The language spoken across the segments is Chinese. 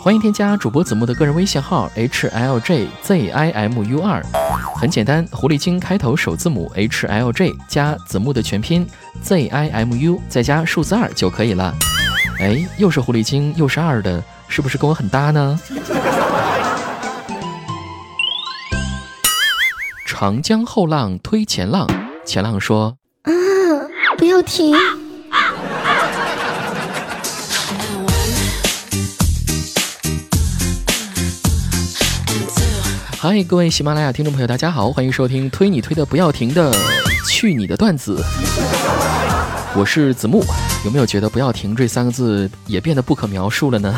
欢迎添加主播子木的个人微信号 h l j z i m u 二，很简单，狐狸精开头首字母 h l j 加子木的全拼 z i m u 再加数字二就可以了。哎，又是狐狸精又是二的，是不是跟我很搭呢？长江后浪推前浪，前浪说：“啊，不要停。”嗨，各位喜马拉雅听众朋友，大家好，欢迎收听推你推的不要停的去你的段子。我是子木，有没有觉得“不要停”这三个字也变得不可描述了呢？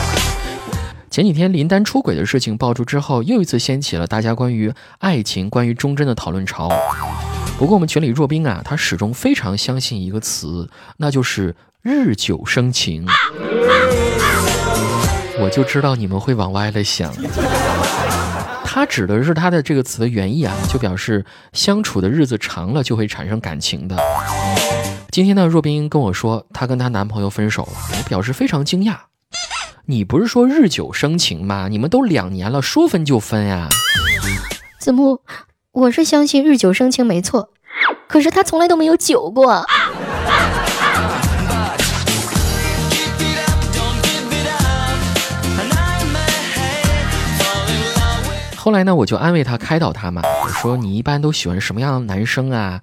前几天林丹出轨的事情爆出之后，又一次掀起了大家关于爱情、关于忠贞的讨论潮。不过我们群里若冰啊，他始终非常相信一个词，那就是日久生情。我就知道你们会往歪了想，他指的是他的这个词的原意啊，就表示相处的日子长了就会产生感情的。今天呢，若冰跟我说她跟她男朋友分手了，我表示非常惊讶。你不是说日久生情吗？你们都两年了，说分就分呀？子木，我是相信日久生情没错，可是他从来都没有久过。后来呢，我就安慰他，开导他嘛。我说：“你一般都喜欢什么样的男生啊？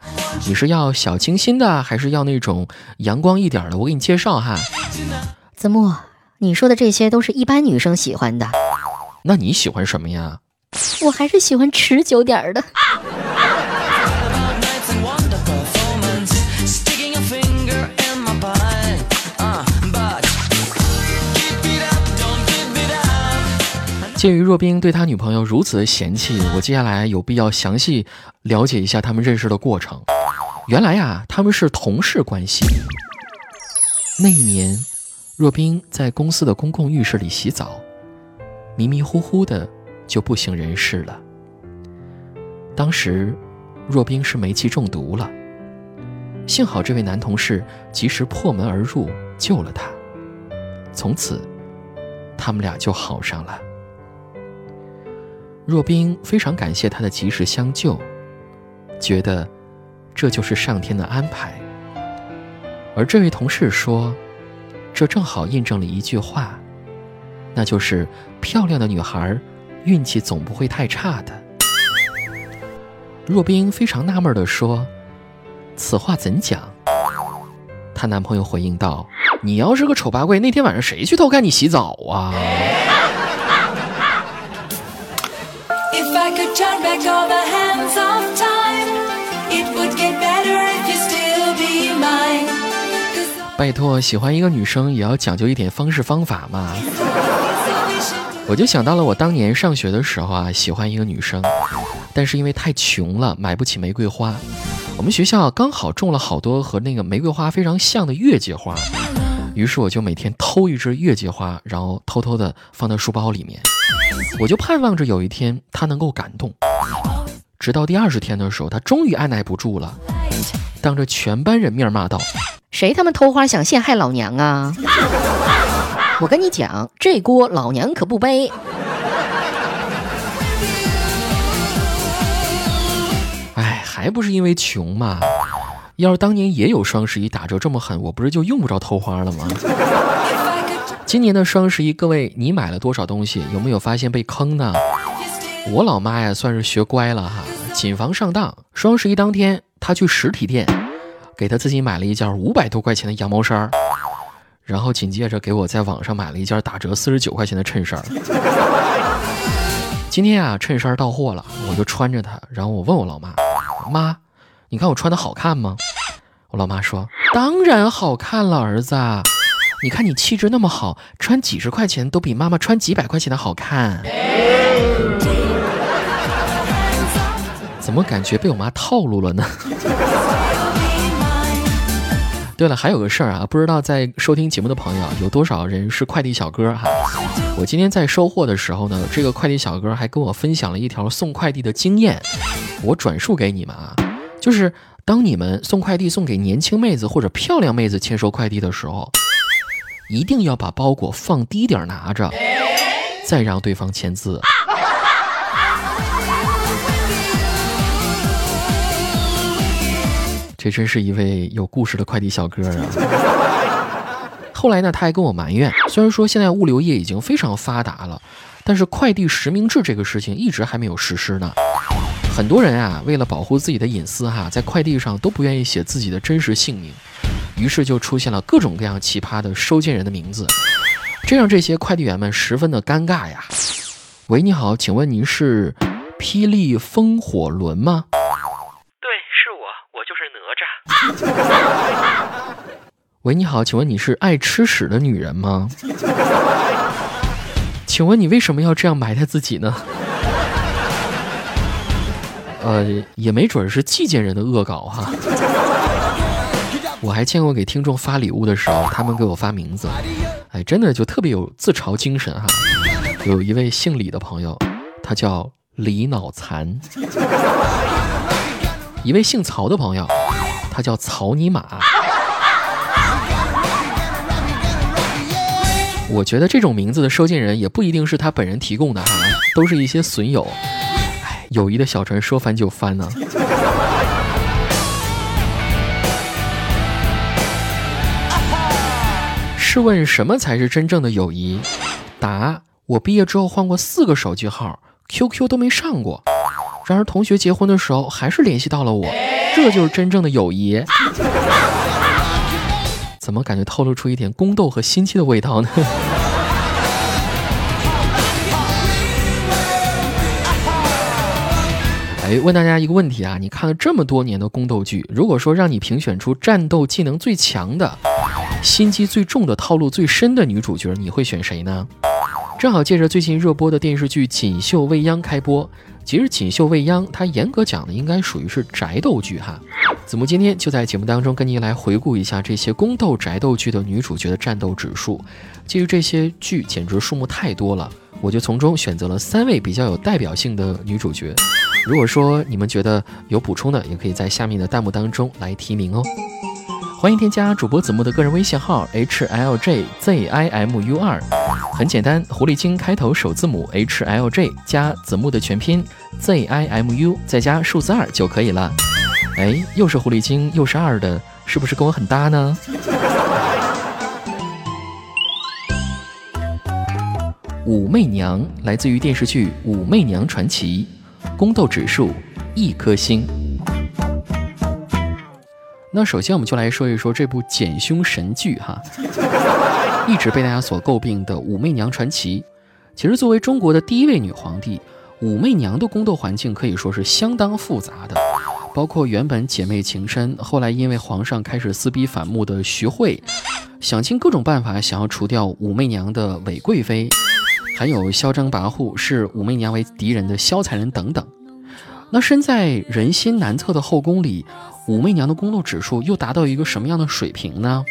你是要小清新的，还是要那种阳光一点的？我给你介绍哈。”子木，你说的这些都是一般女生喜欢的。那你喜欢什么呀？我还是喜欢持久点的。鉴于若冰对他女朋友如此的嫌弃，我接下来有必要详细了解一下他们认识的过程。原来呀，他们是同事关系。那一年，若冰在公司的公共浴室里洗澡，迷迷糊糊的就不省人事了。当时，若冰是煤气中毒了，幸好这位男同事及时破门而入救了她，从此，他们俩就好上了。若冰非常感谢他的及时相救，觉得这就是上天的安排。而这位同事说，这正好印证了一句话，那就是漂亮的女孩运气总不会太差的。若冰非常纳闷地说：“此话怎讲？”她男朋友回应道：“你要是个丑八怪，那天晚上谁去偷看你洗澡啊？”拜托，喜欢一个女生也要讲究一点方式方法嘛。我就想到了我当年上学的时候啊，喜欢一个女生，但是因为太穷了，买不起玫瑰花。我们学校刚好种了好多和那个玫瑰花非常像的月季花，于是我就每天偷一支月季花，然后偷偷的放到书包里面。我就盼望着有一天他能够感动。直到第二十天的时候，他终于按耐不住了，当着全班人面骂道：“谁他妈偷花想陷害老娘啊！我跟你讲，这锅老娘可不背。”哎，还不是因为穷嘛！要是当年也有双十一打折这么狠，我不是就用不着偷花了吗？今年的双十一，各位你买了多少东西？有没有发现被坑呢？我老妈呀，算是学乖了哈，谨防上当。双十一当天，她去实体店，给她自己买了一件五百多块钱的羊毛衫然后紧接着给我在网上买了一件打折四十九块钱的衬衫今天啊，衬衫到货了，我就穿着它，然后我问我老妈：“妈，你看我穿的好看吗？”我老妈说：“当然好看了，儿子，你看你气质那么好，穿几十块钱都比妈妈穿几百块钱的好看。”怎么感觉被我妈套路了呢？对了，还有个事儿啊，不知道在收听节目的朋友有多少人是快递小哥哈？我今天在收货的时候呢，这个快递小哥还跟我分享了一条送快递的经验，我转述给你们啊。就是当你们送快递送给年轻妹子或者漂亮妹子签收快递的时候，一定要把包裹放低点拿着，再让对方签字。这真是一位有故事的快递小哥啊！后来呢，他还跟我埋怨，虽然说现在物流业已经非常发达了，但是快递实名制这个事情一直还没有实施呢。很多人啊，为了保护自己的隐私哈，在快递上都不愿意写自己的真实姓名，于是就出现了各种各样奇葩的收件人的名字，这让这些快递员们十分的尴尬呀。喂，你好，请问您是霹雳风火轮吗？对，是我，我就是哪吒 喂，你好，请问你是爱吃屎的女人吗？请问你为什么要这样埋汰自己呢？呃，也没准是寄件人的恶搞哈。我还见过给听众发礼物的时候，他们给我发名字，哎，真的就特别有自嘲精神哈。有一位姓李的朋友，他叫李脑残；一位姓曹的朋友。他叫曹尼玛，我觉得这种名字的收件人也不一定是他本人提供的哈，都是一些损友。哎，友谊的小船说翻就翻呢。试问什么才是真正的友谊？答：我毕业之后换过四个手机号，QQ 都没上过，然而同学结婚的时候还是联系到了我。这就是真正的友谊，怎么感觉透露出一点宫斗和心机的味道呢？哎，问大家一个问题啊，你看了这么多年的宫斗剧，如果说让你评选出战斗技能最强的、心机最重的、套路最深的女主角，你会选谁呢？正好借着最近热播的电视剧《锦绣未央》开播。其实《锦绣未央》它严格讲的应该属于是宅斗剧哈。子木今天就在节目当中跟您来回顾一下这些宫斗宅斗剧的女主角的战斗指数。基于这些剧简直数目太多了，我就从中选择了三位比较有代表性的女主角。如果说你们觉得有补充的，也可以在下面的弹幕当中来提名哦。欢迎添加主播子木的个人微信号 h l j z i m u 二，很简单，狐狸精开头首字母 h l j 加子木的全拼 z i m u 再加数字二就可以了。哎，又是狐狸精又是二的，是不是跟我很搭呢？武媚娘来自于电视剧《武媚娘传奇》，宫斗指数一颗星。那首先我们就来说一说这部减凶神剧哈，一直被大家所诟病的《武媚娘传奇》。其实作为中国的第一位女皇帝，武媚娘的宫斗环境可以说是相当复杂的，包括原本姐妹情深，后来因为皇上开始私逼反目的徐惠，想尽各种办法想要除掉武媚娘的韦贵妃，还有嚣张跋扈视武媚娘为敌人的萧才人等等。那身在人心难测的后宫里。武媚娘的宫斗指数又达到一个什么样的水平呢？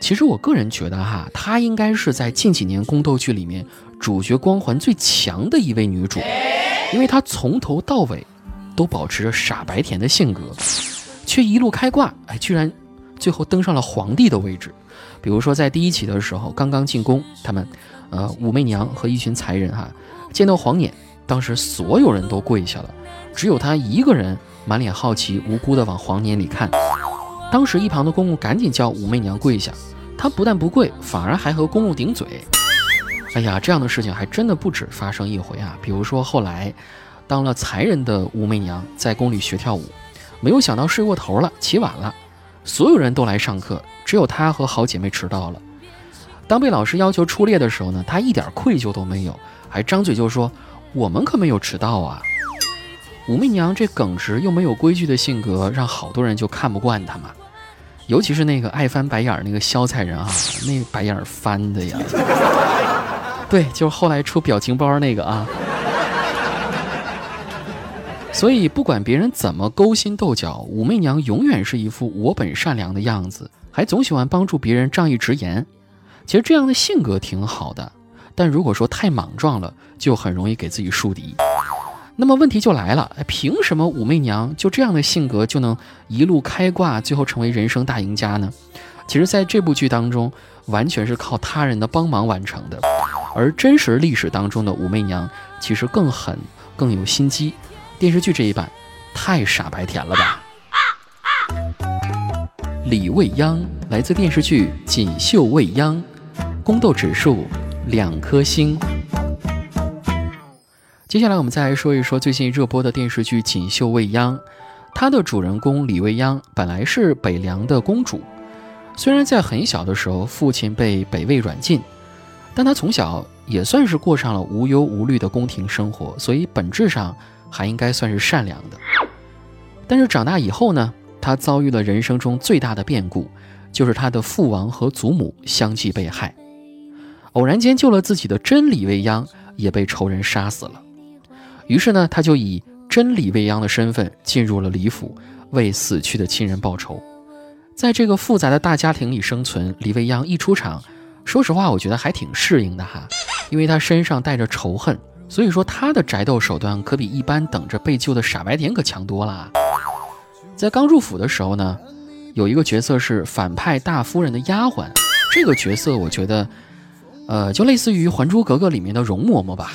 其实我个人觉得哈，她应该是在近几年宫斗剧里面主角光环最强的一位女主，因为她从头到尾都保持着傻白甜的性格，却一路开挂，哎，居然最后登上了皇帝的位置。比如说在第一期的时候，刚刚进宫，他们，呃，武媚娘和一群才人哈，见到皇撵，当时所有人都跪下了，只有她一个人。满脸好奇、无辜地往黄年里看，当时一旁的公公赶紧叫武媚娘跪下，她不但不跪，反而还和公公顶嘴。哎呀，这样的事情还真的不止发生一回啊！比如说后来，当了才人的武媚娘在宫里学跳舞，没有想到睡过头了，起晚了，所有人都来上课，只有她和好姐妹迟到了。当被老师要求出列的时候呢，她一点愧疚都没有，还张嘴就说：“我们可没有迟到啊。”武媚娘这耿直又没有规矩的性格，让好多人就看不惯她嘛。尤其是那个爱翻白眼儿那个萧才人啊，那白眼儿翻的呀。对，就是后来出表情包那个啊。所以不管别人怎么勾心斗角，武媚娘永远是一副我本善良的样子，还总喜欢帮助别人仗义直言。其实这样的性格挺好的，但如果说太莽撞了，就很容易给自己树敌。那么问题就来了，凭什么武媚娘就这样的性格就能一路开挂，最后成为人生大赢家呢？其实在这部剧当中，完全是靠他人的帮忙完成的。而真实历史当中的武媚娘，其实更狠、更有心机。电视剧这一版，太傻白甜了吧！李未央来自电视剧《锦绣未央》，宫斗指数两颗星。接下来我们再来说一说最近热播的电视剧《锦绣未央》，它的主人公李未央本来是北凉的公主，虽然在很小的时候父亲被北魏软禁，但她从小也算是过上了无忧无虑的宫廷生活，所以本质上还应该算是善良的。但是长大以后呢？他遭遇了人生中最大的变故，就是他的父王和祖母相继被害。偶然间救了自己的真李未央也被仇人杀死了。于是呢，他就以真李未央的身份进入了李府，为死去的亲人报仇。在这个复杂的大家庭里生存，李未央一出场，说实话，我觉得还挺适应的哈，因为他身上带着仇恨，所以说他的宅斗手段可比一般等着被救的傻白甜可强多了。在刚入府的时候呢，有一个角色是反派大夫人的丫鬟，这个角色我觉得，呃，就类似于《还珠格格》里面的容嬷嬷吧。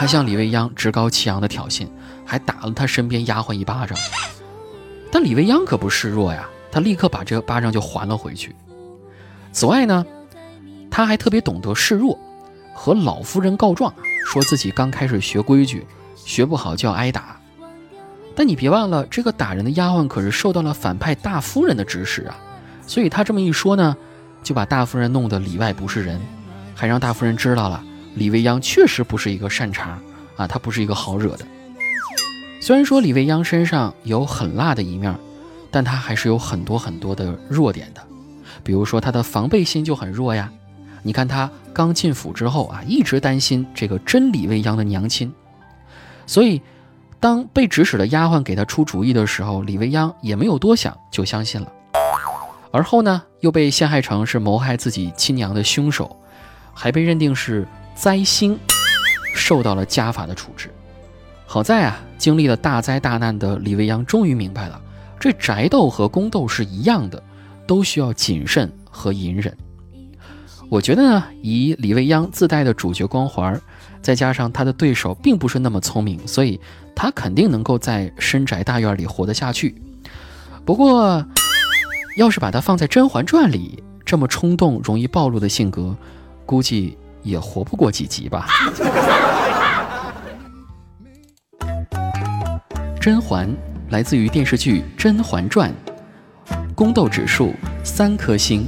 他向李未央趾高气扬的挑衅，还打了他身边丫鬟一巴掌。但李未央可不示弱呀，他立刻把这个巴掌就还了回去。此外呢，他还特别懂得示弱，和老夫人告状，说自己刚开始学规矩，学不好就要挨打。但你别忘了，这个打人的丫鬟可是受到了反派大夫人的指使啊，所以他这么一说呢，就把大夫人弄得里外不是人，还让大夫人知道了李未央确实不是一个善茬啊，他不是一个好惹的。虽然说李未央身上有狠辣的一面，但他还是有很多很多的弱点的，比如说他的防备心就很弱呀。你看他刚进府之后啊，一直担心这个真李未央的娘亲，所以。当被指使的丫鬟给他出主意的时候，李未央也没有多想就相信了。而后呢，又被陷害成是谋害自己亲娘的凶手，还被认定是灾星，受到了家法的处置。好在啊，经历了大灾大难的李未央终于明白了，这宅斗和宫斗是一样的，都需要谨慎和隐忍。我觉得呢，以李未央自带的主角光环，再加上他的对手并不是那么聪明，所以。他肯定能够在深宅大院里活得下去，不过，要是把他放在《甄嬛传》里，这么冲动、容易暴露的性格，估计也活不过几集吧。甄嬛来自于电视剧《甄嬛传》，宫斗指数三颗星。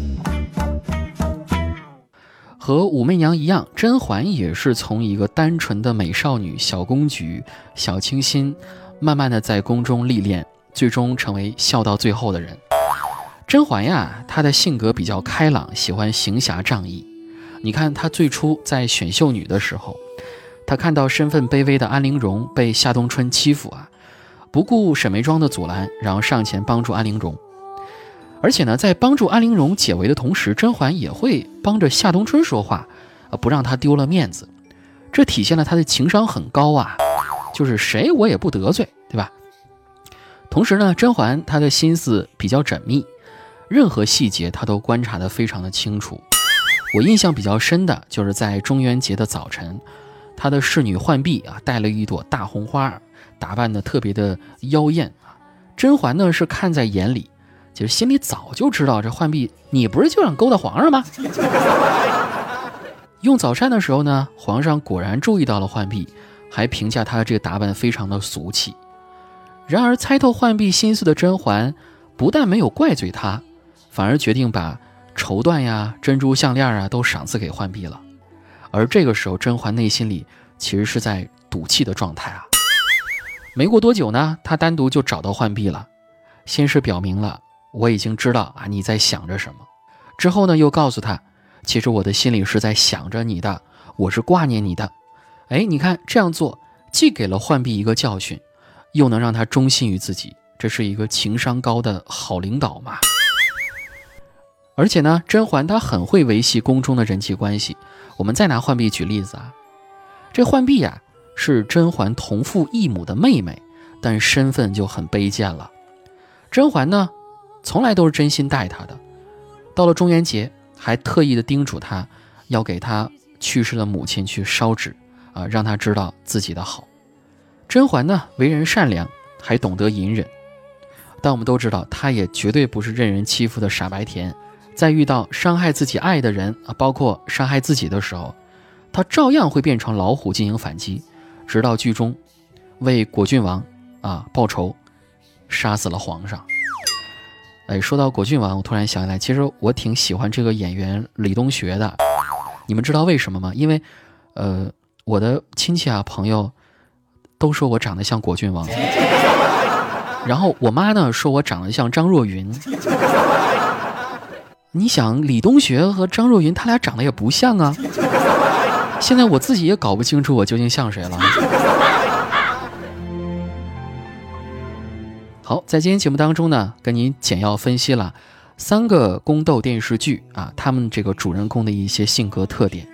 和武媚娘一样，甄嬛也是从一个单纯的美少女、小公举、小清新，慢慢的在宫中历练，最终成为笑到最后的人。甄嬛呀，她的性格比较开朗，喜欢行侠仗义。你看她最初在选秀女的时候，她看到身份卑微的安陵容被夏冬春欺负啊，不顾沈眉庄的阻拦，然后上前帮助安陵容。而且呢，在帮助安陵容解围的同时，甄嬛也会帮着夏冬春说话，呃，不让他丢了面子。这体现了他的情商很高啊，就是谁我也不得罪，对吧？同时呢，甄嬛她的心思比较缜密，任何细节她都观察得非常的清楚。我印象比较深的就是在中元节的早晨，她的侍女浣碧啊，带了一朵大红花，打扮的特别的妖艳啊。甄嬛呢是看在眼里。其实心里早就知道，这浣碧，你不是就想勾搭皇上吗？用早膳的时候呢，皇上果然注意到了浣碧，还评价她这个打扮非常的俗气。然而猜透浣碧心思的甄嬛，不但没有怪罪她，反而决定把绸缎呀、珍珠项链啊都赏赐给浣碧了。而这个时候，甄嬛内心里其实是在赌气的状态啊。没过多久呢，她单独就找到浣碧了，先是表明了。我已经知道啊你在想着什么，之后呢又告诉他，其实我的心里是在想着你的，我是挂念你的。哎，你看这样做，既给了浣碧一个教训，又能让她忠心于自己，这是一个情商高的好领导嘛。而且呢，甄嬛她很会维系宫中的人际关系。我们再拿浣碧举例子啊，这浣碧呀是甄嬛同父异母的妹妹，但身份就很卑贱了。甄嬛呢？从来都是真心待她的，到了中元节，还特意的叮嘱她要给她去世的母亲去烧纸啊，让她知道自己的好。甄嬛呢，为人善良，还懂得隐忍，但我们都知道，她也绝对不是任人欺负的傻白甜。在遇到伤害自己爱的人啊，包括伤害自己的时候，他照样会变成老虎进行反击，直到剧中为果郡王啊报仇，杀死了皇上。哎，说到果郡王，我突然想起来，其实我挺喜欢这个演员李东学的。你们知道为什么吗？因为，呃，我的亲戚啊朋友都说我长得像果郡王，然后我妈呢说我长得像张若昀。你想李东学和张若昀，他俩长得也不像啊。现在我自己也搞不清楚我究竟像谁了。好，在今天节目当中呢，跟您简要分析了三个宫斗电视剧啊，他们这个主人公的一些性格特点。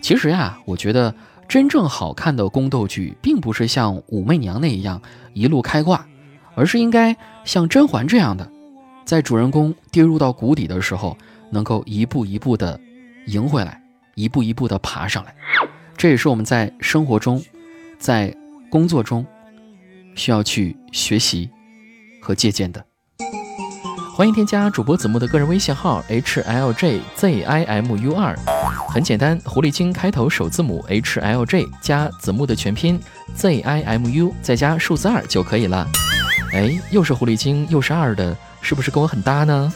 其实呀，我觉得真正好看的宫斗剧，并不是像武媚娘那一样一路开挂，而是应该像甄嬛这样的。在主人公跌入到谷底的时候，能够一步一步的赢回来，一步一步的爬上来，这也是我们在生活中，在工作中需要去学习和借鉴的。欢迎添加主播子木的个人微信号 h l j z i m u 二，很简单，狐狸精开头首字母 h l j 加子木的全拼 z i m u 再加数字二就可以了。哎，又是狐狸精又是二的。是不是跟我很搭呢？